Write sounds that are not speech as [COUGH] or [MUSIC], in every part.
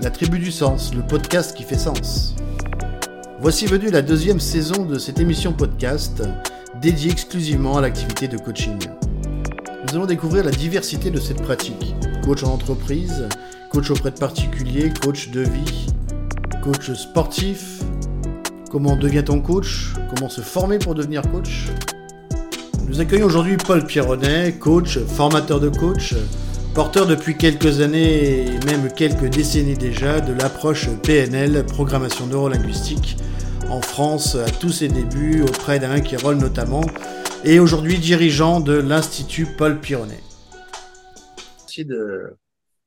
la tribu du sens, le podcast qui fait sens. Voici venue la deuxième saison de cette émission podcast dédiée exclusivement à l'activité de coaching. Nous allons découvrir la diversité de cette pratique. Coach en entreprise, coach auprès de particuliers, coach de vie, coach sportif, comment devient-on coach, comment se former pour devenir coach? Nous accueillons aujourd'hui Paul Pierronnet, coach, formateur de coach, Porteur depuis quelques années et même quelques décennies déjà de l'approche PNL, programmation neurolinguistique, en France à tous ses débuts auprès d'Alain Kérol notamment, et aujourd'hui dirigeant de l'Institut Paul Pironnet. Merci de,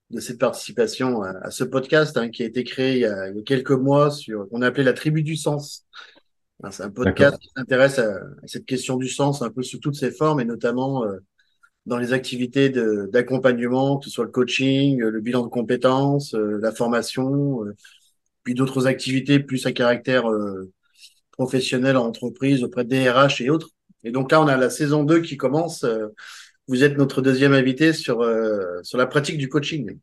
de cette participation à, ce podcast hein, qui a été créé il y a, quelques mois sur qu'on a appelé la tribu du sens. C'est un podcast qui s'intéresse à, cette question du sens un peu sous toutes ses formes et notamment euh, dans les activités d'accompagnement, que ce soit le coaching, le bilan de compétences, euh, la formation, euh, puis d'autres activités plus à caractère euh, professionnel en entreprise, auprès de DRH et autres. Et donc là, on a la saison 2 qui commence. Vous êtes notre deuxième invité sur, sur la pratique du coaching.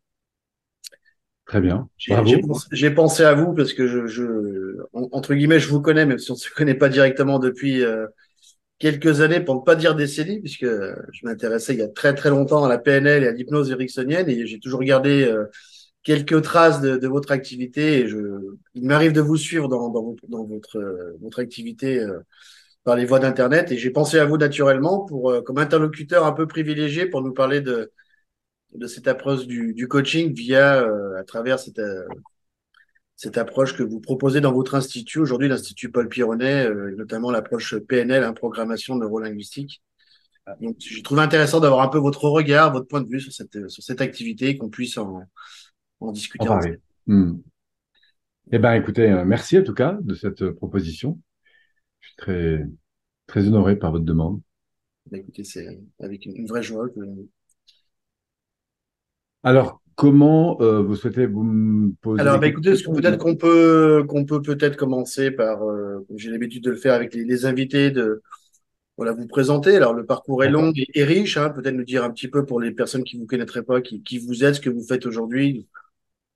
Très bien. J'ai pensé à vous parce que je, je, entre guillemets, je vous connais, même si on ne se connaît pas directement depuis quelques années, pour ne pas dire décennies, puisque je m'intéressais il y a très très longtemps à la PNL et à l'hypnose ericksonienne, et j'ai toujours gardé euh, quelques traces de, votre activité. Et je, il m'arrive de vous suivre dans, dans, votre, euh, votre activité euh, par les voies d'Internet, et j'ai pensé à vous naturellement pour comme interlocuteur un peu privilégié pour nous parler de, de cette approche du, du coaching via à travers cette cette approche que vous proposez dans votre institut, aujourd'hui l'Institut Paul Pironnet, euh, notamment l'approche PNL, hein, programmation neurolinguistique. Donc, j'ai trouvé intéressant d'avoir un peu votre regard, votre point de vue sur cette, sur cette activité, qu'on puisse en, en discuter. Hmm. Eh ben, écoutez, euh, merci en tout cas de cette proposition. Je suis très, très honoré par votre demande. Ben, écoutez, c'est avec une, vraie joie que. Alors, Comment euh, vous souhaitez vous me poser Alors, bah, écoutez, peut-être qu'on peut qu'on peut peut-être commencer par, euh, j'ai l'habitude de le faire avec les, invités, de voilà vous présenter. Alors, le parcours est long et, riche. Hein, peut-être nous dire un petit peu pour les personnes qui vous connaîtraient pas, qui, qui vous êtes, ce que vous faites aujourd'hui,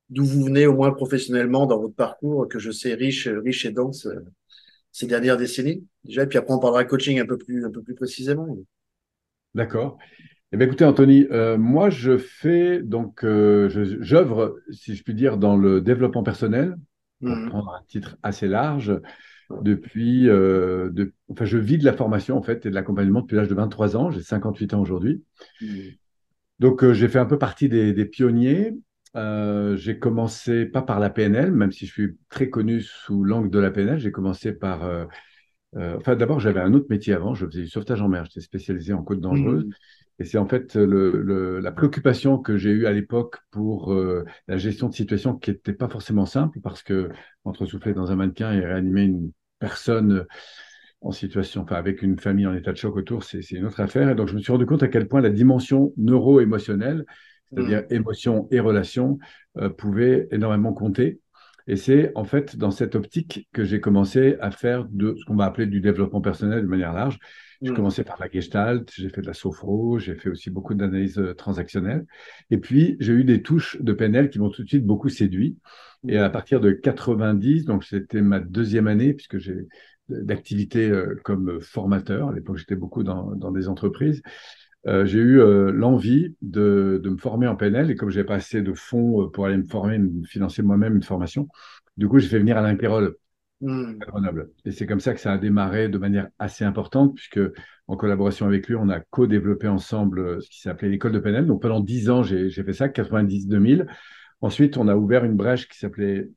d'où vous venez au moins professionnellement dans votre parcours, que je sais riche, riche et dense euh, ces dernières décennies déjà. Et puis après, on parlera coaching un peu plus un peu plus précisément. D'accord. Eh bien, écoutez, Anthony, euh, moi, je fais donc, euh, j'œuvre, si je puis dire, dans le développement personnel, pour mmh. prendre un titre assez large, depuis, euh, de, enfin, je vis de la formation, en fait, et de l'accompagnement depuis l'âge de 23 ans. J'ai 58 ans aujourd'hui. Mmh. Donc, j'ai fait un peu partie des, des pionniers. j'ai commencé, pas par la PNL, même si je suis très connu sous l'angle de la PNL, j'ai commencé par. enfin, d'abord, j'avais un autre métier avant, je faisais du sauvetage en mer, j'étais spécialisé en côte dangereuse. Mmh. Et c'est en fait le, la préoccupation que j'ai eue à l'époque pour euh, la gestion de situation qui n'était pas forcément simple parce que entre souffler dans un mannequin et réanimer une personne en situation, enfin avec une famille en état de choc autour, c'est une autre affaire. Et donc je me suis rendu compte à quel point la dimension neuro-émotionnelle, c'est-à-dire mmh. émotion et relation, euh, pouvait énormément compter. Et c'est en fait dans cette optique que j'ai commencé à faire de ce qu'on va appeler du développement personnel de manière large. J'ai mm. commencé par la gestalt, j'ai fait de la sophro, j'ai fait aussi beaucoup d'analyses euh, transactionnelles. Et puis, j'ai eu des touches de PNL qui m'ont tout de suite beaucoup séduit. Et à partir de 90, donc c'était ma deuxième année, puisque j'ai d'activité euh, comme formateur. À l'époque, j'étais beaucoup dans, dans, des entreprises. Euh, j'ai eu euh, l'envie de, de, me former en PNL et comme j'ai pas assez de fonds pour aller me former, me financer moi-même une formation, du coup, j'ai fait venir Alain Pérol Hmm. Grenoble. Et c'est comme ça que ça a démarré de manière assez importante, puisque en collaboration avec lui, on a co-développé ensemble euh, ce qui s'appelait l'école de PNL. Donc pendant dix ans, j'ai fait ça, 90-2000. Ensuite, on a ouvert une brèche qui s'appelait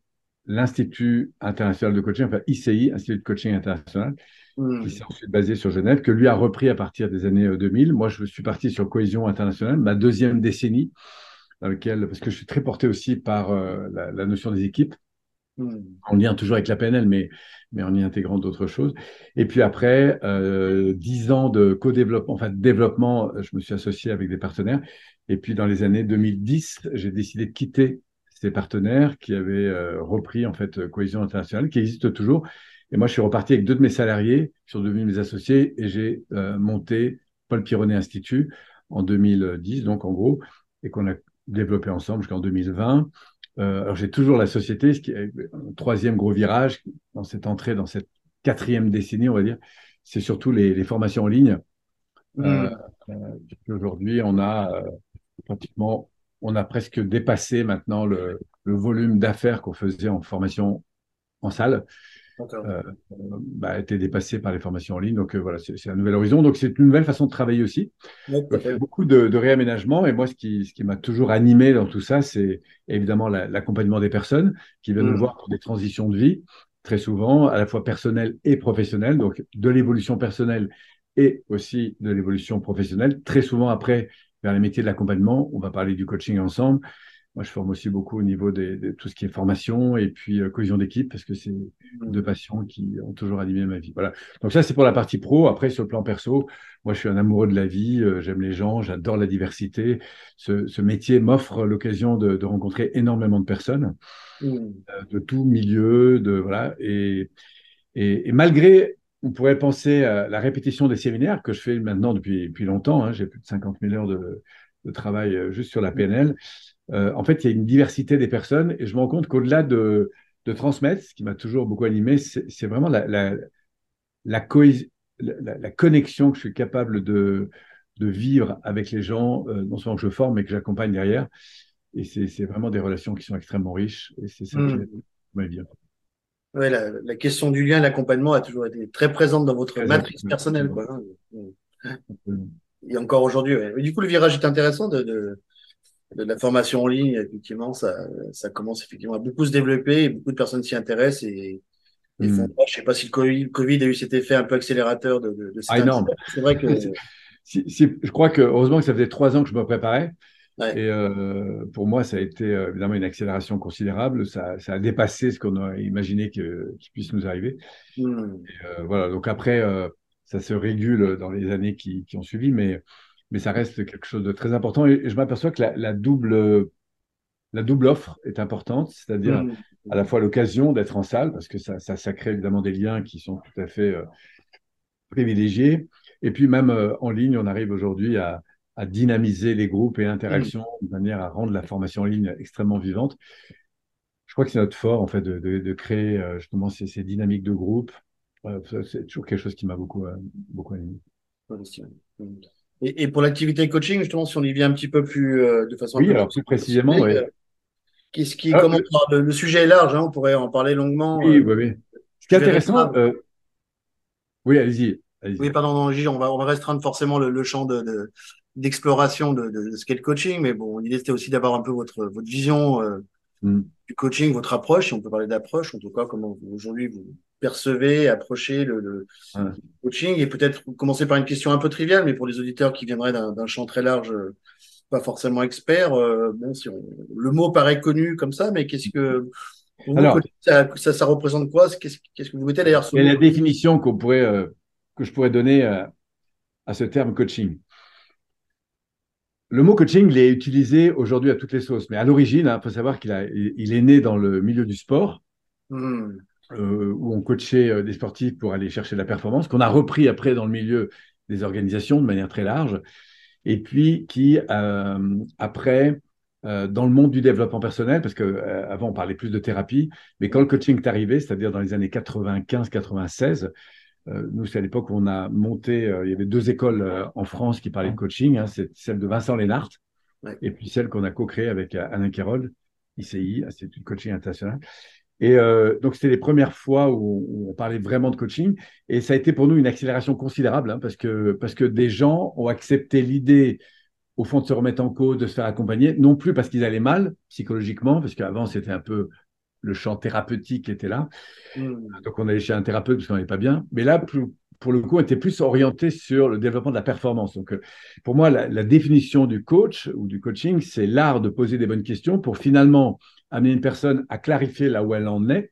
l'Institut international de coaching, enfin ICI, Institut de coaching international, hmm. qui s'est ensuite basé sur Genève, que lui a repris à partir des années 2000. Euh, Moi, je suis parti sur cohésion internationale, ma deuxième décennie, dans laquelle, parce que je suis très porté aussi par euh, la, notion des équipes. En lien toujours avec la PNL, mais, mais en y intégrant d'autres choses. Et puis après, euh, dix ans de co-développement, enfin de développement, je me suis associé avec des partenaires. Et puis dans les années 2010, j'ai décidé de quitter ces partenaires qui avaient euh, repris en fait Cohésion internationale, qui existe toujours. Et moi, je suis reparti avec deux de mes salariés, qui sont devenus mes associés, et j'ai euh, monté Paul Pironnet Institut en 2010, donc en gros, et qu'on a développé ensemble jusqu'en 2020 Euh, alors j'ai toujours la société, ce qui est un troisième gros virage dans cette entrée, dans cette quatrième décennie, on va dire, c'est surtout les, formations en ligne. Mmh. Euh, aujourd'hui, on a pratiquement, on a presque dépassé maintenant le, le volume d'affaires qu'on faisait en formation en salle. Euh, bah, a été dépassé par les formations en ligne. Donc euh, voilà, c'est un nouvel horizon. Donc c'est une nouvelle façon de travailler aussi. il y a beaucoup de, de, réaménagement. Et moi, ce qui, ce qui m'a toujours animé dans tout ça, c'est évidemment l'accompagnement des personnes qui viennent nous mmh. voir pour des transitions de vie, très souvent, à la fois personnelles et professionnelles. Donc de l'évolution personnelle et aussi de l'évolution professionnelle. Très souvent après, vers les métiers de l'accompagnement, on va parler du coaching ensemble. Moi, je forme aussi beaucoup au niveau de tout ce qui est formation et puis euh, cohésion d'équipe parce que c'est mmh. deux passions qui ont toujours animé ma vie. Voilà. Donc ça, c'est pour la partie pro. Après, sur le plan perso, moi, je suis un amoureux de la vie. Euh, j'aime les gens, j'adore la diversité. Ce, métier m'offre l'occasion de, rencontrer énormément de personnes mmh. euh, de tout milieu, de voilà. Et, et, malgré on pourrait penser à la répétition des séminaires que je fais maintenant depuis, depuis longtemps. Hein, J'ai plus de 50 000 heures de, de travail juste sur la PNL. Euh, en fait, il y a une diversité des personnes et je me rends compte qu'au-delà de, transmettre, ce qui m'a toujours beaucoup animé, c'est vraiment la, la, la, connexion que je suis capable de, de vivre avec les gens, euh, non seulement que je forme, mais que j'accompagne derrière. Et c'est vraiment des relations qui sont extrêmement riches et c'est ça que mmh. j'aime bien. Ouais, la, question du lien, l'accompagnement a toujours été très présente dans votre matrice personnelle. Quoi, hein. Et encore aujourd'hui. Du coup, le virage est intéressant de, de la formation en ligne, effectivement, ça, ça commence effectivement à beaucoup se développer et beaucoup de personnes s'y intéressent et, et mm. font, je sais pas si le COVID, a eu cet effet un peu accélérateur de, de, de ah, énorme. C'est vrai que. [LAUGHS] si, si, je crois que heureusement que ça faisait trois ans que je me préparais. Et euh, pour moi, ça a été euh, évidemment une accélération considérable. Ça, ça a dépassé ce qu'on a imaginé qu'il puisse nous arriver. Mm. Et, euh, voilà. Donc après, euh, ça se régule dans les années qui, qui ont suivi, mais mais ça reste quelque chose de très important. Et, je m'aperçois que la, double, la double offre est importante, c'est-à-dire mmh. à la fois l'occasion d'être en salle, parce que ça, ça, crée évidemment des liens qui sont tout à fait euh, privilégiés. Et puis même euh, en ligne, on arrive aujourd'hui à, dynamiser les groupes et interactions mmh. de manière à rendre la formation en ligne extrêmement vivante. Je crois que c'est notre fort, en fait, de, créer euh, justement ces, ces, dynamiques de groupe. c'est toujours quelque chose qui m'a beaucoup, beaucoup animé. Et, pour l'activité coaching, justement, si on y vient un petit peu plus euh, de façon oui, alors plus précisément, oui. Euh, qu'est-ce qui, ah, comment, le, sujet est large, hein, on pourrait en parler longuement. Oui, euh, oui, oui. Ce qui est intéressant, oui, allez-y. oui, pardon, on va, on va restreindre forcément le, champ de, d'exploration de, de, ce qu'est le coaching, mais bon, l'idée c'était aussi d'avoir un peu votre, votre vision mm. du coaching, votre approche, si on peut parler d'approche, en tout cas, comment aujourd'hui vous percevez, approchez le, coaching et peut-être commencer par une question un peu triviale, mais pour les auditeurs qui viendraient d'un champ très large, pas forcément expert, euh, bon, si le mot paraît connu comme ça, mais qu'est-ce que Alors, ça, ça, représente quoi? Qu'est-ce que vous mettez derrière ce la définition qu'on pourrait, euh, que je pourrais donner à, à ce terme coaching. Le mot coaching, il est utilisé aujourd'hui à toutes les sauces, mais à l'origine, il hein, faut savoir qu'il il est né dans le milieu du sport. Hmm. Euh, où on coachait euh, des sportifs pour aller chercher de la performance, qu'on a repris après dans le milieu des organisations de manière très large, et puis qui, euh, après, dans le monde du développement personnel, parce qu'avant on parlait plus de thérapie, mais quand le coaching est arrivé, c'est-à-dire dans les années 95-96, nous, c'est à l'époque où on a monté, il y avait deux écoles en France qui parlaient de coaching, hein, c'est celle de Vincent Lénart, et puis celle qu'on a co-créée avec Alain Kérol, ICI, Institut de Coaching International. Et euh, donc, c'était les premières fois où, on parlait vraiment de coaching. Et ça a été pour nous une accélération considérable hein, parce, que, parce que des gens ont accepté l'idée, au fond, de se remettre en cause, de se faire accompagner, non plus parce qu'ils allaient mal psychologiquement, parce qu'avant, c'était un peu le champ thérapeutique était là. Mmh. Donc, on allait chez un thérapeute parce qu'on n'allait pas bien. Mais là, pour le coup, on était plus orienté sur le développement de la performance. Donc, euh, pour moi, la, la définition du coach ou du coaching, c'est l'art de poser des bonnes questions pour finalement amener une personne à clarifier là où elle en est,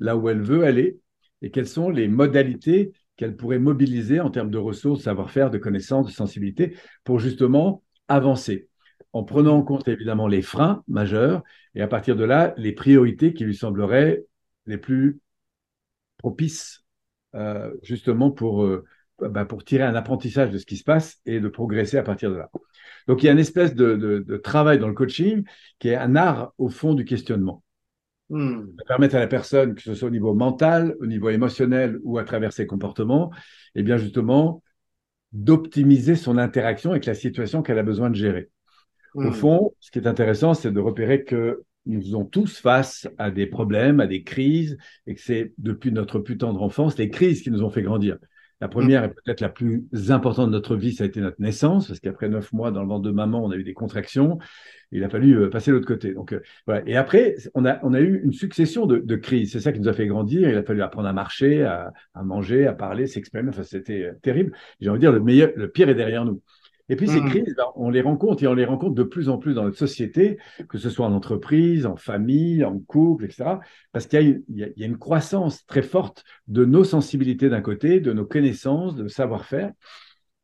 là où elle veut aller, et quelles sont les modalités qu'elle pourrait mobiliser en termes de ressources, savoir-faire, de connaissances, de sensibilité, pour justement avancer, en prenant en compte évidemment les freins majeurs, et à partir de là, les priorités qui lui sembleraient les plus propices, euh, justement pour, euh, bah, pour tirer un apprentissage de ce qui se passe et de progresser à partir de là. Donc il y a une espèce de, travail dans le coaching qui est un art au fond du questionnement. Hmm. permettre à la personne, que ce soit au niveau mental, au niveau émotionnel ou à travers ses comportements, et eh bien justement d'optimiser son interaction avec la situation qu'elle a besoin de gérer. Au hmm. fond, ce qui est intéressant, c'est de repérer que nous faisons tous face à des problèmes, à des crises, et que c'est depuis notre plus tendre enfance les crises qui nous ont fait grandir. La première et peut-être la plus importante de notre vie, ça a été notre naissance, parce qu'après neuf mois dans le ventre de maman, on a eu des contractions. Il a fallu euh, passer de l'autre côté. Donc, euh, voilà. Et après, on a, on a eu une succession de, crises. C'est ça qui nous a fait grandir. Il a fallu apprendre à marcher, à, à manger, à parler, s'exprimer. Enfin, c'était euh, terrible. J'ai envie de dire, le meilleur, le pire est derrière nous. Et puis ces mmh. crises, ben, on les rencontre et on les rencontre de plus en plus dans notre société, que ce soit en entreprise, en famille, en couple, etc. Parce qu'il y, a une croissance très forte de nos sensibilités d'un côté, de nos connaissances, de savoir-faire.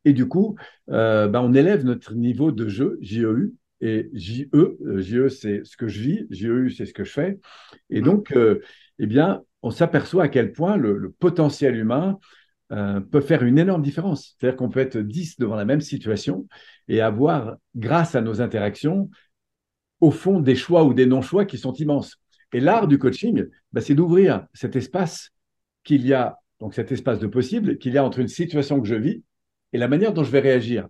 Et du coup, euh, ben, on élève notre niveau de jeu, JEU, et JE, euh, JE c'est ce que je vis, JEU c'est ce que je fais. Et mmh. donc, euh, eh bien, on s'aperçoit à quel point le potentiel humain euh, peut faire une énorme différence. C'est-à-dire qu'on peut être 10 devant la même situation et avoir, grâce à nos interactions, au fond des choix ou des non-choix qui sont immenses. Et l'art du coaching, bah, c'est d'ouvrir cet espace qu'il y a, donc cet espace de possible qu'il y a entre une situation que je vis et la manière dont je vais réagir,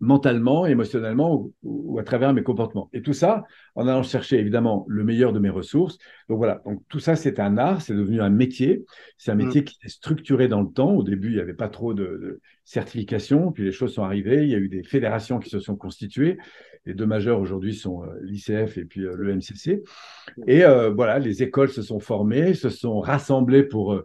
mentalement, émotionnellement ou, à travers mes comportements. Et tout ça en allant chercher évidemment le meilleur de mes ressources. Donc voilà, donc tout ça c'est un art, c'est devenu un métier. C'est un mm. métier qui est structuré dans le temps. Au début, il n'y avait pas trop de, certification, puis les choses sont arrivées. Il y a eu des fédérations qui se sont constituées. Les deux majeurs aujourd'hui sont euh, l'ICF et puis euh, le MCC. Et euh, voilà, les écoles se sont formées, se sont rassemblées pour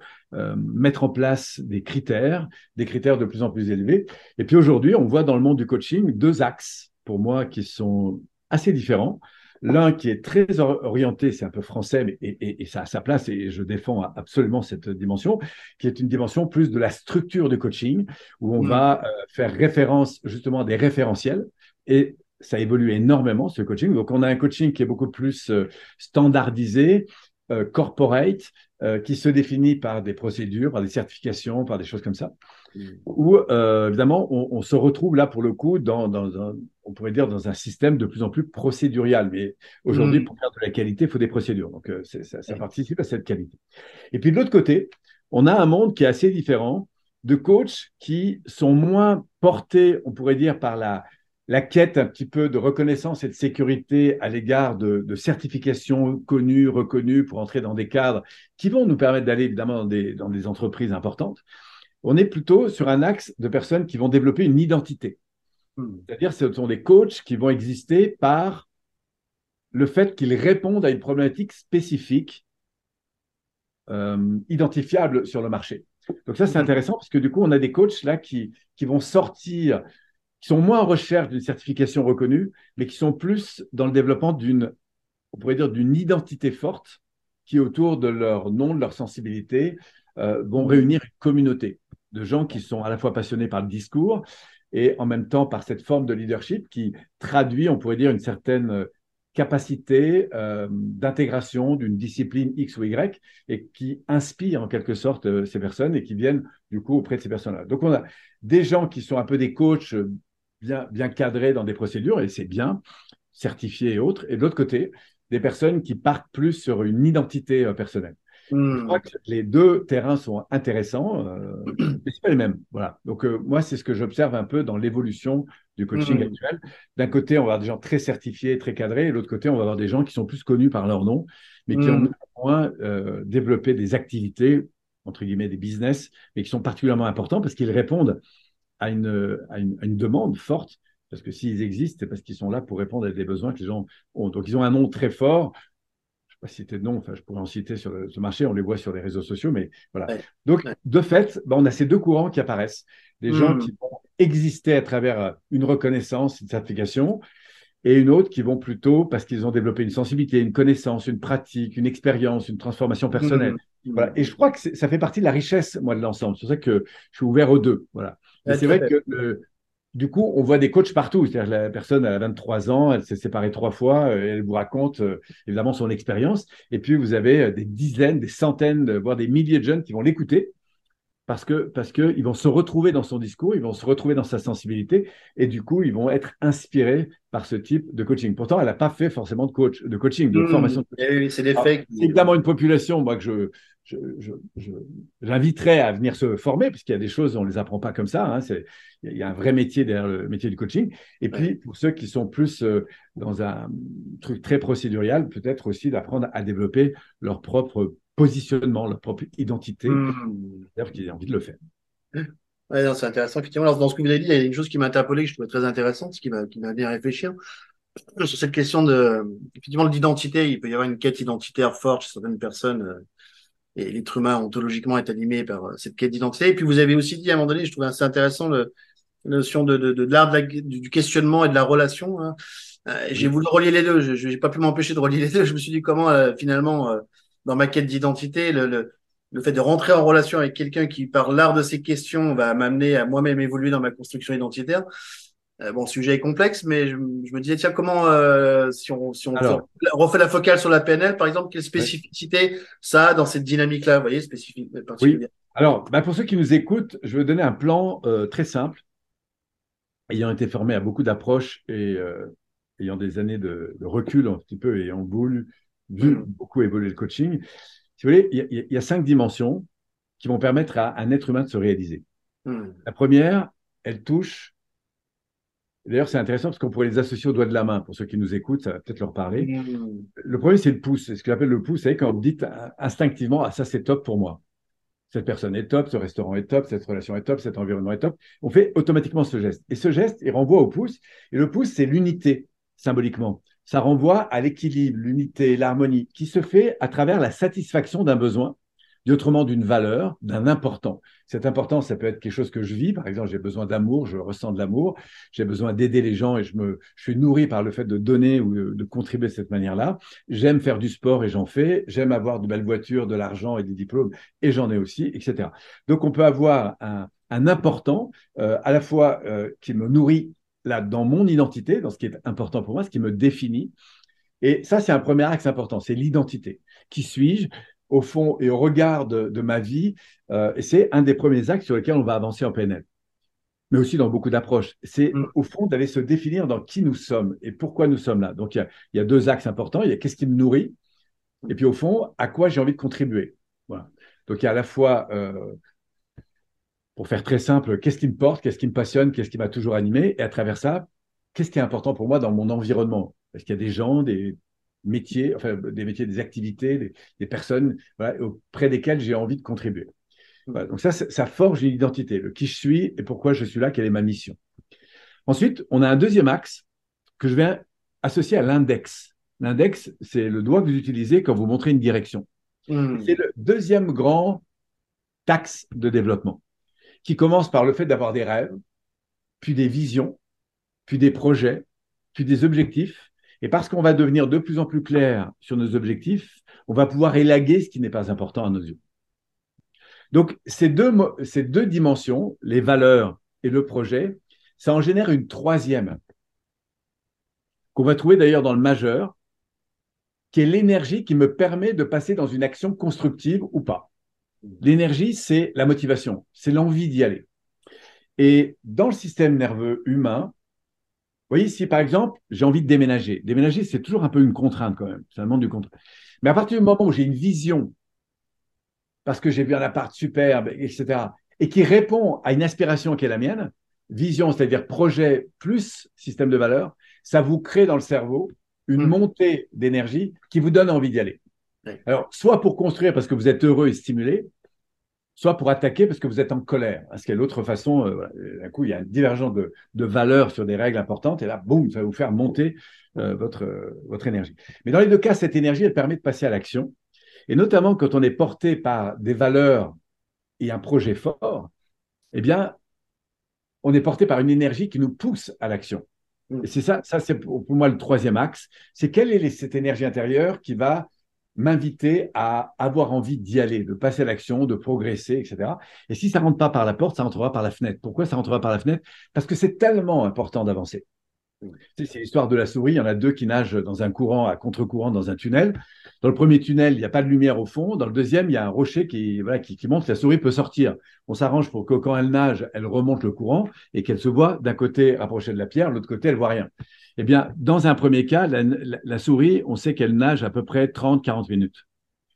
mettre en place des critères, des critères de plus en plus élevés. Et puis aujourd'hui, on voit dans le monde du coaching deux axes pour moi qui sont assez différents. L'un qui est très orienté, c'est un peu français, mais, et, ça a sa place, et je défends absolument cette dimension, qui est une dimension plus de la structure du coaching, où on mm. va euh, faire référence justement à des référentiels. Et ça évolue énormément, ce coaching. Donc, on a un coaching qui est beaucoup plus euh, standardisé, euh, corporate, qui se définit par des procédures, par des certifications, par des choses comme ça. Mm. Où, évidemment, on, se retrouve là, pour le coup, dans, dans un on pourrait dire, dans un système de plus en plus procédurial. Mais aujourd'hui, mm. pour faire de la qualité, il faut des procédures. Donc, euh, ça, participe à cette qualité. Et puis, de l'autre côté, on a un monde qui est assez différent de coachs qui sont moins portés, on pourrait dire, par la, la quête un petit peu de reconnaissance et de sécurité à l'égard de, de, certifications connues, reconnues pour entrer dans des cadres qui vont nous permettre d'aller évidemment dans des, dans des entreprises importantes. On est plutôt sur un axe de personnes qui vont développer une identité. Hmm. C'est-à-dire ce sont des coachs qui vont exister par le fait qu'ils répondent à une problématique spécifique euh, identifiable sur le marché. Donc ça, c'est hmm. intéressant parce que du coup, on a des coachs là qui, qui vont sortir, qui sont moins en recherche d'une certification reconnue, mais qui sont plus dans le développement d'une, on pourrait dire, d'une identité forte qui, autour de leur nom, de leur sensibilité, euh, vont réunir une communauté de gens qui sont à la fois passionnés par le discours, et en même temps par cette forme de leadership qui traduit, on pourrait dire, une certaine euh, capacité euh, d'intégration d'une discipline X ou Y et qui inspire en quelque sorte ces personnes et qui viennent du coup auprès de ces personnes-là. Donc on a des gens qui sont un peu des coachs bien, bien dans des procédures et c'est bien, certifiés et autres, et de l'autre côté, des personnes qui partent plus sur une identité personnelle. Je hmm. crois que les deux terrains sont intéressants, euh, mais ce pas les mêmes. Voilà. Donc, euh, moi, c'est ce que j'observe un peu dans l'évolution du coaching hmm. actuel. D'un côté, on va avoir des gens très certifiés, très cadrés, et de l'autre côté, on va avoir des gens qui sont plus connus par leur nom, mais qui ont hmm. moins euh, développé des activités, entre guillemets, des business, mais qui sont particulièrement importants parce qu'ils répondent à une, à une, à une demande forte parce que s'ils existent, c'est parce qu'ils sont là pour répondre à des besoins que les gens ont. Donc, ils ont un nom très fort pas citer de nom, enfin, je pourrais en citer sur ce marché, on les voit sur les réseaux sociaux, mais voilà. Donc, de fait, ben, on a ces deux courants qui apparaissent. Des gens hmm. qui vont exister à travers euh, une reconnaissance, une certification, et une autre qui vont plutôt parce qu'ils ont développé une sensibilité, une connaissance, une pratique, une expérience, une transformation personnelle. Hmm. Voilà. Et je crois que ça fait partie de la richesse, moi, de l'ensemble. C'est pour ça que je suis ouvert aux deux. Voilà. C'est vrai que le, du coup, on voit des coachs partout. C'est-à-dire la personne a 23 ans, elle s'est séparée trois fois, euh, elle vous raconte euh, évidemment son expérience. Et puis, vous avez euh, des dizaines, des centaines, voire des milliers de jeunes qui vont l'écouter parce que parce que ils vont se retrouver dans son discours, ils vont se retrouver dans sa sensibilité et du coup ils vont être inspirés par ce type de coaching. Pourtant, elle n'a pas fait forcément de coach, de coaching, de mmh. formation. Eh c'est des faits. C'est évidemment une population, moi que je j'inviterais à venir se former, puisqu'il y a des choses, on ne les apprend pas comme ça. Hein, il y a un vrai métier derrière le métier du coaching. Et puis, pour ceux qui sont plus euh, dans un truc très procédurial, peut-être aussi d'apprendre à développer leur propre positionnement, leur propre identité, mmh. qu'ils aient envie de le faire. Ouais, c'est intéressant. Effectivement, alors, dans ce que vous avez dit, il y a une chose qui m'a interpellé, que je trouvais très intéressante, ce qui m'a, bien réfléchir. Sur cette question de, effectivement, d'identité, il peut y avoir une quête identitaire forte chez certaines personnes. Euh, et l'être humain ontologiquement est animé par euh, cette quête d'identité. Et puis vous avez aussi dit à un moment donné, je trouvais assez intéressant le, la notion de, de, de, l'art du questionnement et de la relation. Hein. Euh, j'ai voulu relier les deux. Je n'ai pas pu m'empêcher de relier les deux. Je me suis dit comment euh, finalement, dans ma quête d'identité, le, le, le, fait de rentrer en relation avec quelqu'un qui, par l'art de ces questions, va m'amener à moi-même évoluer dans ma construction identitaire. Euh, bon, le sujet est complexe, mais je, me disais, tiens, comment, euh, si on, si on refait la focale sur la PNL, par exemple, quelle spécificité ça a dans cette dynamique-là, vous voyez, spécifique Oui. Alors, bah, pour ceux qui nous écoutent, je vais donner un plan euh, très simple. Ayant été formé à beaucoup d'approches et ayant des années de, recul un petit peu, ayant voulu, vu mm. beaucoup évoluer le coaching, si vous voulez, il y, a cinq dimensions qui vont permettre à un être humain de se réaliser. Mm. La première, elle touche D'ailleurs, c'est intéressant parce qu'on pourrait les associer au doigt de la main. Pour ceux qui nous écoutent, ça va peut-être leur parler. Mmh. Le premier, c'est le pouce. C'est ce qu'on appelle le pouce. C'est quand vous dites instinctivement, ah, ça, c'est top pour moi. Cette personne est top, ce restaurant est top, cette relation est top, cet environnement est top. On fait automatiquement ce geste. Et ce geste, il renvoie au pouce. Et le pouce, c'est l'unité, symboliquement. Ça renvoie à l'équilibre, l'unité, l'harmonie, qui se fait à travers la satisfaction d'un besoin autrement d'une valeur, d'un important. Cet important, ça peut être quelque chose que je vis. Par exemple, j'ai besoin d'amour, je ressens de l'amour. J'ai besoin d'aider les gens et je me, je suis nourri par le fait de donner ou de, contribuer de cette manière-là. J'aime faire du sport et j'en fais. J'aime avoir de belles voitures, de l'argent et des diplômes et j'en ai aussi, etc. Donc, on peut avoir un, un important euh, à la fois euh, qui me nourrit là dans mon identité, dans ce qui est important pour moi, ce qui me définit. Et ça, c'est un premier axe important, c'est l'identité. Qui suis-je? Au fond et au regard de, ma vie. Euh, et c'est un des premiers axes sur lesquels on va avancer en PNL, mais aussi dans beaucoup d'approches. C'est mm. au fond d'aller se définir dans qui nous sommes et pourquoi nous sommes là. Donc il y a, deux axes importants. Il y a qu'est-ce qui me nourrit et puis au fond, à quoi j'ai envie de contribuer. Voilà. Donc il y a à la fois, euh, pour faire très simple, qu'est-ce qui me porte, qu'est-ce qui me passionne, qu'est-ce qui m'a toujours animé, et à travers ça, qu'est-ce qui est important pour moi dans mon environnement? Est-ce qu'il y a des gens, des, métiers, enfin des métiers, des activités, des, personnes auprès desquelles j'ai envie de contribuer. donc ça, ça forge une identité, le qui je suis et pourquoi je suis là, quelle est ma mission. Ensuite, on a un deuxième axe que je vais associer à l'index. L'index, c'est le doigt que vous utilisez quand vous montrez une direction. Hmm. C'est le deuxième grand axe de développement, qui commence par le fait d'avoir des rêves, puis des visions, puis des projets, puis des objectifs, et parce qu'on va devenir de plus en plus clair sur nos objectifs, on va pouvoir élaguer ce qui n'est pas important à nos yeux. Donc, ces deux, ces deux dimensions, les valeurs et le projet, ça en génère une troisième, qu'on va trouver d'ailleurs dans le majeur, qui est l'énergie qui me permet de passer dans une action constructive ou pas. L'énergie, c'est la motivation, c'est l'envie d'y aller. Et dans le système nerveux humain, voyez, si par exemple, j'ai envie de déménager, déménager, c'est toujours un peu une contrainte quand même. Ça demande du contrainte. Mais à partir du moment où j'ai une vision, parce que j'ai vu un appart superbe, etc., et qui répond à une aspiration qui est la mienne, vision, c'est-à-dire projet plus système de valeur, ça vous crée dans le cerveau une mmh. montée d'énergie qui vous donne envie d'y aller. Alors, soit pour construire parce que vous êtes heureux et stimulé, soit pour attaquer parce que vous êtes en colère. Parce qu'il y a l'autre façon, euh, d'un coup, il y a une divergence de, valeurs sur des règles importantes, et là, boum, ça va vous faire monter euh, votre, votre énergie. Mais dans les deux cas, cette énergie, elle permet de passer à l'action. Et notamment quand on est porté par des valeurs et un projet fort, eh bien, on est porté par une énergie qui nous pousse à l'action. Et c'est ça, ça c'est pour moi le troisième axe. C'est quelle est cette énergie intérieure qui va m'inviter à avoir envie d'y aller, de passer à l'action, de progresser, etc. Et si ça rentre pas par la porte, ça rentrera par la fenêtre. Pourquoi ça rentrera par la fenêtre? Parce que c'est tellement important d'avancer. C'est l'histoire de la souris. Il y en a deux qui nagent dans un courant à contre-courant dans un tunnel. Dans le premier tunnel, il n'y a pas de lumière au fond. Dans le deuxième, il y a un rocher qui, voilà, qui, qui montre que la souris peut sortir. On s'arrange pour que quand elle nage, elle remonte le courant et qu'elle se voit d'un côté rapprochée de la pierre, de l'autre côté, elle voit rien. Eh bien, dans un premier cas, la, souris, on sait qu'elle nage à peu près 30-40 minutes.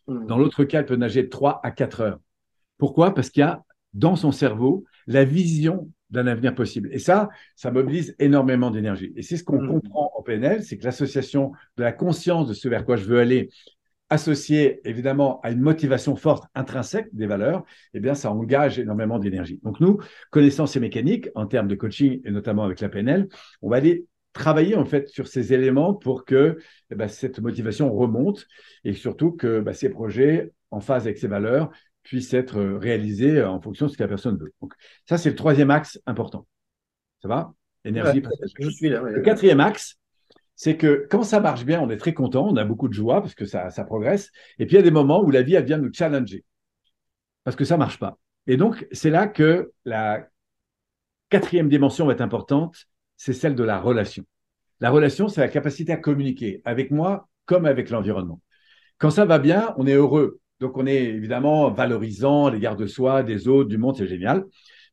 Hmm. Dans l'autre cas, elle peut nager de 3 à 4 heures. Pourquoi? Parce qu'il y a dans son cerveau la vision d'un avenir possible. Et ça, ça mobilise énormément d'énergie. Et c'est ce qu'on mmh. comprend en PNL, c'est que l'association de la conscience de ce vers quoi je veux aller, associée évidemment à une motivation forte intrinsèque des valeurs, eh bien, ça engage énormément d'énergie. Donc nous, connaissant ces mécaniques en termes de coaching et notamment avec la PNL, on va aller travailler en fait sur ces éléments pour que eh ben, cette motivation remonte et surtout que bah, ces projets en phase avec ces valeurs puisse être réalisé en fonction de ce que la personne veut. Donc, ça, c'est le troisième axe important. Ça va? Énergie, Je suis là. Le quatrième axe, c'est que quand ça marche bien, on est très content, on a beaucoup de joie parce que ça, ça progresse. Et puis, il y a des moments où la vie, elle vient nous challenger parce que ça ne marche pas. Et donc, c'est là que la quatrième dimension va être importante, c'est celle de la relation. La relation, c'est la capacité à communiquer avec moi comme avec l'environnement. Quand ça va bien, on est heureux donc, on est évidemment valorisant l'égard de soi, des autres, du monde, c'est génial.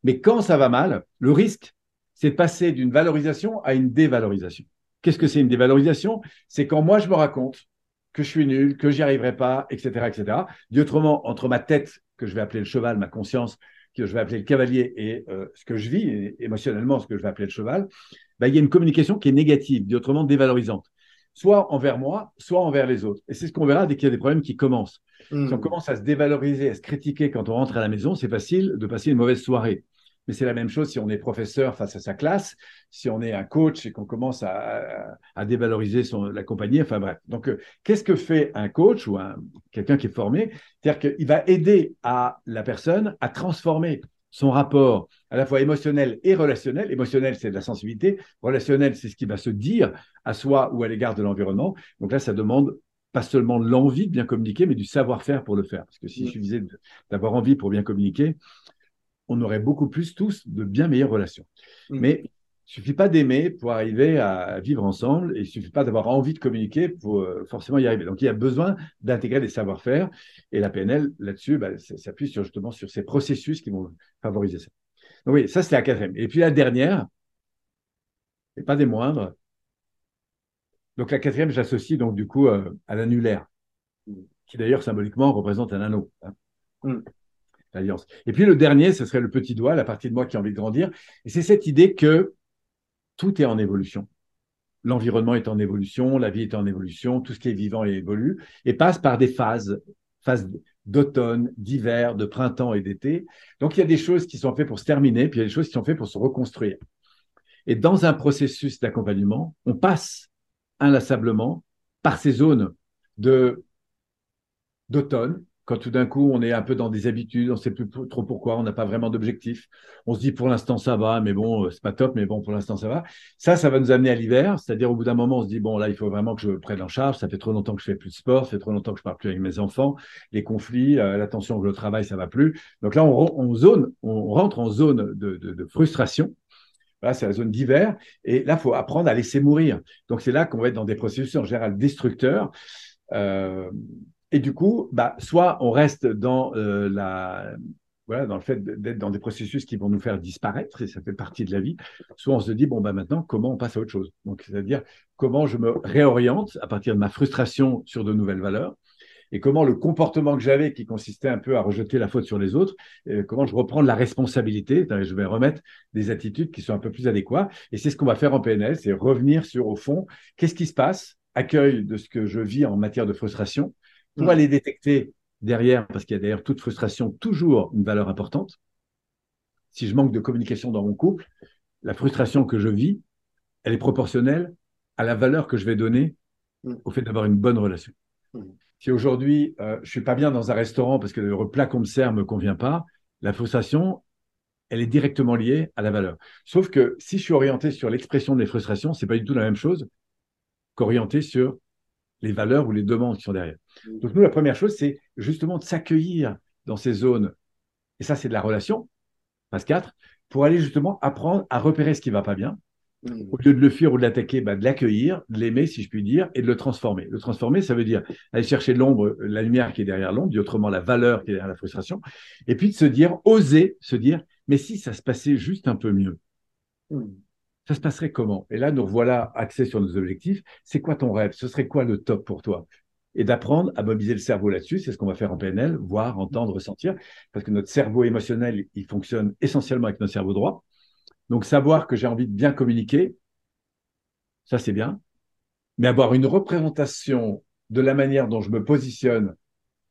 Mais quand ça va mal, le risque, c'est de passer d'une valorisation à une dévalorisation. Qu'est-ce que c'est une dévalorisation? C'est quand moi, je me raconte que je suis nul, que j'y arriverai pas, etc., etc. Dit entre ma tête, que je vais appeler le cheval, ma conscience, que je vais appeler le cavalier, et euh, ce que je vis, émotionnellement, ce que je vais appeler le cheval, bah, il y a une communication qui est négative, dit autrement dévalorisante soit envers moi, soit envers les autres. Et c'est ce qu'on verra dès qu'il y a des problèmes qui commencent. Si on hmm. commence à se dévaloriser, à se critiquer quand on rentre à la maison, c'est facile de passer une mauvaise soirée. Mais c'est la même chose si on est professeur face à sa classe, si on est un coach et qu'on commence à, dévaloriser son, la compagnie, enfin bref. Donc, euh, qu'est-ce que fait un coach ou un, quelqu'un qui est formé? C'est-à-dire qu'il va aider à la personne à transformer son rapport à la fois émotionnel et relationnel. Émotionnel, c'est de la sensibilité. Relationnel, c'est ce qui va se dire à soi ou à l'égard de l'environnement. Donc là, ça demande pas seulement l'envie de bien communiquer, mais du savoir-faire pour le faire. Parce que si je suffisait d'avoir envie pour bien communiquer, on aurait beaucoup plus tous de bien meilleures relations. Mais il suffit pas d'aimer pour arriver à vivre ensemble et il suffit pas d'avoir envie de communiquer pour euh, forcément y arriver. Donc il y a besoin d'intégrer des savoir-faire et la PNL là-dessus bah, s'appuie sur, justement sur ces processus qui vont favoriser ça. Donc oui, ça c'est la quatrième. Et puis la dernière, et pas des moindres. Donc la quatrième, j'associe donc du coup euh, à l'annulaire, qui d'ailleurs symboliquement représente un anneau. Hein. Mm. L'alliance. Et puis le dernier, ce serait le petit doigt, la partie de moi qui a envie de grandir. Et c'est cette idée que tout est en évolution. L'environnement est en évolution, la vie est en évolution, tout ce qui est vivant évolue et passe par des phases, phases d'automne, d'hiver, de printemps et d'été. Donc il y a des choses qui sont faites pour se terminer, puis il y a des choses qui sont faites pour se reconstruire. Et dans un processus d'accompagnement, on passe inlassablement par ces zones de d'automne, quand tout d'un coup on est un peu dans des habitudes, on ne sait plus trop pourquoi, on n'a pas vraiment d'objectif. On se dit pour l'instant ça va, mais bon, euh, c'est pas top, mais bon, pour l'instant ça va. Ça, ça va nous amener à l'hiver, c'est-à-dire au bout d'un moment, on se dit bon, là, il faut vraiment que je prenne en charge. Ça fait trop longtemps que je fais plus de sport, ça fait trop longtemps que je parle plus avec mes enfants. Les conflits, euh, l'attention que je travaille, ça va plus. Donc là, on, zone, on rentre en zone de, frustration. Voilà, c'est la zone d'hiver. Et là, il faut apprendre à laisser mourir. Donc c'est là qu'on va être dans des processus en général destructeurs. Euh, et du coup, bah, soit on reste dans euh, le fait d'être dans des processus qui vont nous faire disparaître, et ça fait partie de la vie, soit on se dit, bon, bah maintenant, comment on passe à autre chose? Donc, c'est-à-dire, comment je me réoriente à partir de ma frustration sur de nouvelles valeurs, et comment le comportement que j'avais, qui consistait un peu à rejeter la faute sur les autres, euh, comment je reprends la responsabilité, je vais remettre des attitudes qui sont un peu plus adéquates. Et c'est ce qu'on va faire en PNL, c'est revenir sur, au fond, qu'est-ce qui se passe, accueil de ce que je vis en matière de frustration, pour aller détecter derrière, parce qu'il y a derrière toute frustration toujours une valeur importante. Si je manque de communication dans mon couple, la frustration que je vis, elle est proportionnelle à la valeur que je vais donner mm. au fait d'avoir une bonne relation. Mm. Si aujourd'hui, euh, je suis pas bien dans un restaurant parce que le plat qu'on me sert me convient pas, la frustration, elle est directement liée à la valeur. Sauf que si je suis orienté sur l'expression des frustrations, c'est pas du tout la même chose qu'orienté sur les valeurs ou les demandes qui sont derrière. Mm. Donc nous, la première chose, c'est justement de s'accueillir dans ces zones, et ça c'est de la relation, phase 4, pour aller justement apprendre à repérer ce qui ne va pas bien, Mmh. Au lieu de le fuir ou de l'attaquer, bah, de l'accueillir, de l'aimer, si je puis dire, et de le transformer. Le transformer, ça veut dire aller chercher l'ombre, la lumière qui est derrière l'ombre, dit autrement la valeur qui est derrière la frustration, et puis de se dire, oser se dire, mais si ça se passait juste un peu mieux, mmh. Ça se passerait comment? Et là, nous voilà axés sur nos objectifs. C'est quoi ton rêve? Ce serait quoi le top pour toi? Et d'apprendre à mobiliser le cerveau là-dessus. C'est ce qu'on va faire en PNL, voir, entendre, ressentir, parce que notre cerveau émotionnel, il fonctionne essentiellement avec notre cerveau droit. Donc, savoir que j'ai envie de bien communiquer, ça c'est bien. Mais avoir une représentation de la manière dont je me positionne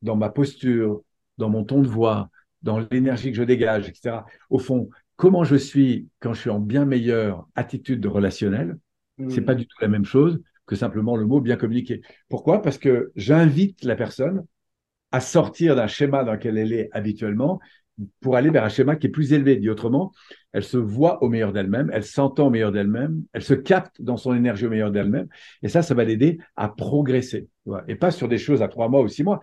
dans ma posture, dans mon ton de voix, dans l'énergie que je dégage, etc. Au fond, comment je suis quand je suis en bien meilleure attitude de relationnel, c'est pas du tout la même chose que simplement le mot bien communiquer. Pourquoi? Parce que j'invite la personne à sortir d'un schéma dans lequel elle est habituellement pour aller vers un schéma qui est plus élevé. Dit autrement, elle se voit au meilleur d'elle-même, elle s'entend au meilleur d'elle-même, elle se capte dans son énergie au meilleur d'elle-même. Et ça, ça va l'aider à progresser. Et pas sur des choses à trois mois ou six mois,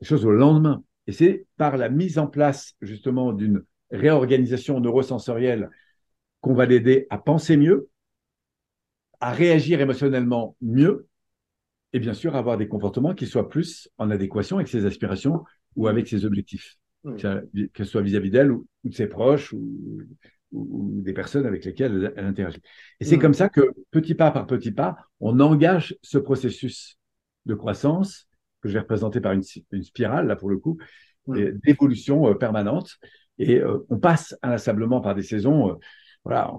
des choses au lendemain. Et c'est par la mise en place justement d'une réorganisation neurosensorielle qu'on va l'aider à penser mieux, à réagir émotionnellement mieux, et bien sûr avoir des comportements qui soient plus en adéquation avec ses aspirations ou avec ses objectifs que ce soit vis-à-vis d'elle ou, de ses proches ou, des personnes avec lesquelles elle, interagit. Et c'est comme ça que, petit pas par petit pas, on engage ce processus de croissance que je vais représenter par une, spirale, là pour le coup, d'évolution euh, permanente. Et euh, on passe inlassablement par des saisons. Euh, voilà,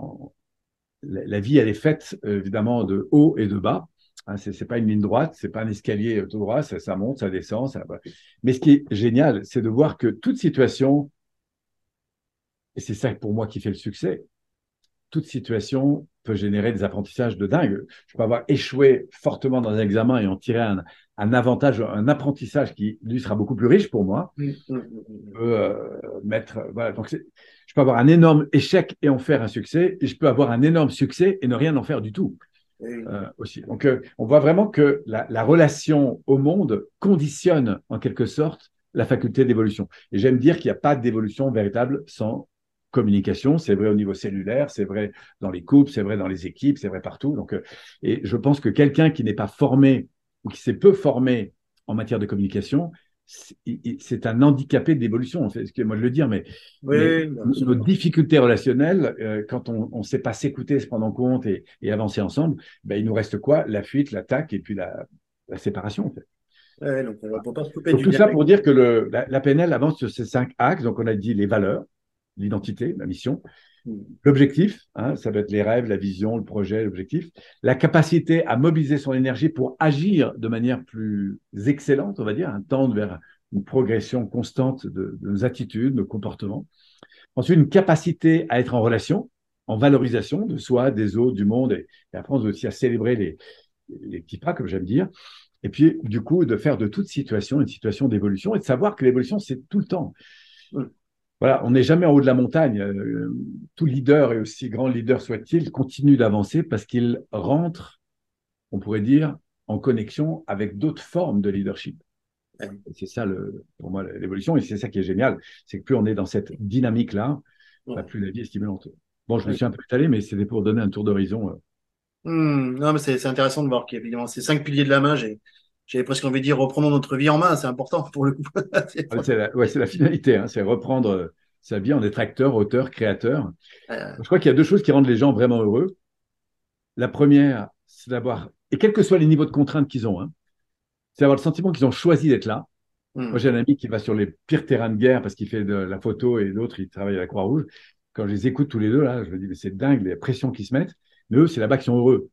la, vie, elle est faite évidemment de haut et de bas. Hein, ce n'est pas une ligne droite, c'est pas un escalier tout droit, ça, monte, ça descend. Ça... Mais ce qui est génial, c'est de voir que toute situation, et c'est ça pour moi qui fait le succès, toute situation peut générer des apprentissages de dingue. Je peux avoir échoué fortement dans un examen et en tirer un, avantage, un apprentissage qui, lui, sera beaucoup plus riche pour moi. Mmh, mmh, mmh, je peux euh, mettre, voilà, donc je peux avoir un énorme échec et en faire un succès, et je peux avoir un énorme succès et ne rien en faire du tout. Euh, aussi. Donc, euh, on voit vraiment que la, relation au monde conditionne en quelque sorte la faculté d'évolution. Et j'aime dire qu'il n'y a pas d'évolution véritable sans communication. C'est vrai au niveau cellulaire, c'est vrai dans les couples, c'est vrai dans les équipes, c'est vrai partout. Donc, euh, et je pense que quelqu'un qui n'est pas formé ou qui s'est peu formé en matière de communication c'est un handicapé d'évolution, excusez-moi de le dire, mais, nos difficultés relationnelles, euh, quand on ne sait pas s'écouter, se prendre en compte et, avancer ensemble, ben, il nous reste quoi? La fuite, l'attaque et puis la, séparation. En fait. donc on va pas se couper tout ça pour dire que le, la, PNL avance sur ces cinq axes. Donc on a dit les valeurs, l'identité, la mission, L'objectif, hein, ça va être les rêves, la vision, le projet, l'objectif. La capacité à mobiliser son énergie pour agir de manière plus excellente, on va dire, un tendre vers une progression constante de, nos attitudes, nos comportements. Ensuite, une capacité à être en relation, en valorisation de soi, des autres, du monde, et, apprendre aussi à célébrer les, les petits pas, comme j'aime dire. Et puis, du coup, de faire de toute situation une situation d'évolution et de savoir que l'évolution, c'est tout le temps voilà, on n'est jamais en haut de la montagne. Euh, tout leader, et aussi grand leader soit-il, continue d'avancer parce qu'il rentre, on pourrait dire, en connexion avec d'autres formes de leadership. C'est ça, le, pour moi, l'évolution. Et c'est ça qui est génial. C'est que plus on est dans cette dynamique-là, bah, plus la vie est stimulante. Bon, je me suis un peu étalé, mais c'était pour donner un tour d'horizon. Euh. Hmm, non, mais c'est intéressant de voir qu'évidemment, ces cinq piliers de la main, j'ai j'avais presque envie de dire reprenons notre vie en main, c'est important pour le coup. [LAUGHS] c'est la, ouais, la, finalité, hein, c'est reprendre euh, sa vie en être acteur, auteur, créateur. Euh. Je crois qu'il y a deux choses qui rendent les gens vraiment heureux. La première, c'est d'avoir, et quels que soient les niveaux de contraintes qu'ils ont, hein, c'est d'avoir le sentiment qu'ils ont choisi d'être là. Hmm. Moi, j'ai un ami qui va sur les pires terrains de guerre parce qu'il fait de la photo et l'autre, il travaille à la Croix-Rouge. Quand je les écoute tous les deux, là, je me dis, mais c'est dingue, les pressions qu'ils se mettent. Mais eux, c'est là-bas qu'ils sont heureux.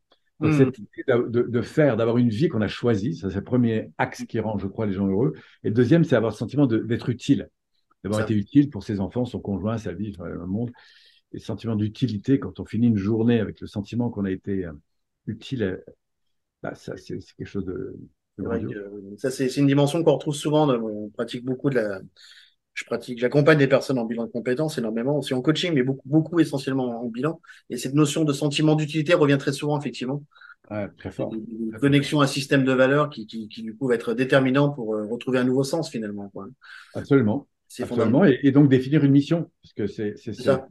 Hmm. cette idée de, faire, d'avoir une vie qu'on a choisie, ça c'est le premier axe qui rend, je crois, les gens heureux. Et le deuxième, c'est avoir le sentiment d'être utile, d'avoir été utile pour ses enfants, son conjoint, sa vie, le monde. Et le sentiment d'utilité, quand on finit une journée avec le sentiment qu'on a été euh, utile, euh, bah, ça c'est quelque chose de, ça c'est une dimension qu'on retrouve souvent. On pratique beaucoup de la, je pratique, j'accompagne des personnes en bilan de compétences énormément, aussi en coaching, mais beaucoup, beaucoup essentiellement en bilan. Et cette notion de sentiment d'utilité revient très souvent, effectivement. Ouais, très fort. Une, connexion à un système de valeurs qui, qui, qui, du coup, va être déterminant pour euh, retrouver un nouveau sens, finalement. Quoi. Absolument. Absolument. Et, et, donc définir une mission, parce que c'est ça.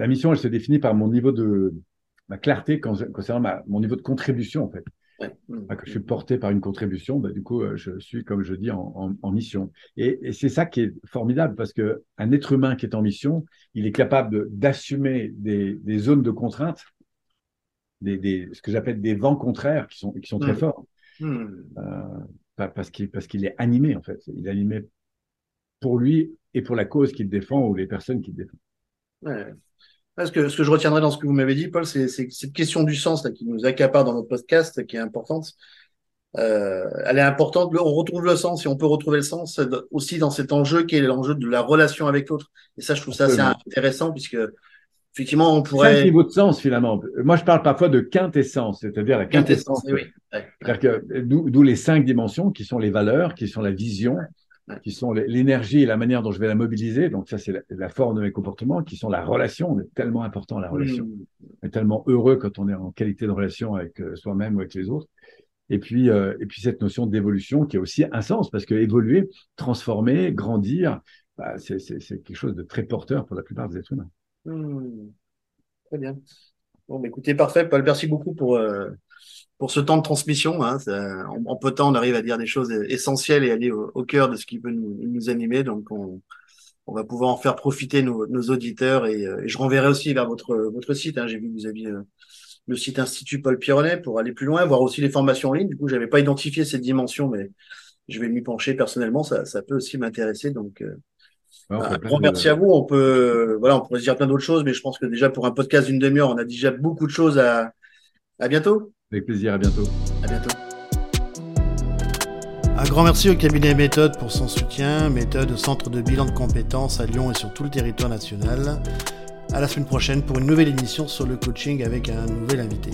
La mission, elle se définit par mon niveau de, ma clarté concernant mon niveau de contribution, en fait. Que je suis porté par une contribution, bah, du coup, euh, je suis, comme je dis, en, mission. Et, c'est ça qui est formidable, parce qu'un être humain qui est en mission, il est capable d'assumer des, zones de contrainte, des, ce que j'appelle des vents contraires qui sont, qui sont très mmh. forts, mmh. Euh, parce qu'il est animé, en fait. Il est animé pour lui et pour la cause qu'il défend ou les personnes qu'il défend. Ce que, ce que je retiendrai dans ce que vous m'avez dit, Paul, c'est cette question du sens là, qui nous accapare dans notre podcast, qui est importante. Euh, elle est importante. On retrouve le sens et on peut retrouver le sens aussi dans cet enjeu qui est l'enjeu de la relation avec l'autre. Et ça, je trouve ça assez intéressant puisque effectivement, on pourrait. C'est niveau de sens finalement. Moi, je parle parfois de quintessence, c'est-à-dire la quintessence. quintessence oui. C'est-à-dire que d'où les cinq dimensions qui sont les valeurs, qui sont la vision, qui sont l'énergie et la manière dont je vais la mobiliser. Donc ça, c'est la, forme de mes comportements, qui sont la relation. On est tellement important la relation. Mmh. On est tellement heureux quand on est en qualité de relation avec euh, soi-même ou avec les autres. Et puis, euh, et puis cette notion d'évolution qui a aussi un sens, parce que évoluer, transformer, grandir, bah, c'est quelque chose de très porteur pour la plupart des êtres humains. Mmh. Très bien. Bon, bah, écoutez, parfait. Paul, merci beaucoup pour, euh, pour ce temps de transmission. Hein, en, peu de temps, on arrive à dire des choses essentielles et aller au, cœur de ce qui peut nous, nous animer. Donc, on, on, va pouvoir en faire profiter nos, nos auditeurs. Et, euh, et, je renverrai aussi vers votre, votre site. Hein. J'ai vu que vous aviez euh, le site Institut Paul Pironnet pour aller plus loin, voir aussi les formations en ligne. Du coup, j'avais pas identifié cette dimension, mais je vais m'y pencher personnellement. Ça, ça peut aussi m'intéresser. Donc, euh, bah, grand merci à vous. On peut, voilà, on pourrait se dire plein d'autres choses, mais je pense que déjà pour un podcast d'une demi-heure, on a déjà beaucoup de choses à. À bientôt. Avec plaisir, à bientôt. À bientôt. Un grand merci au cabinet Méthode pour son soutien. Méthode, centre de bilan de compétences à Lyon et sur tout le territoire national. À la semaine prochaine pour une nouvelle émission sur le coaching avec un nouvel invité.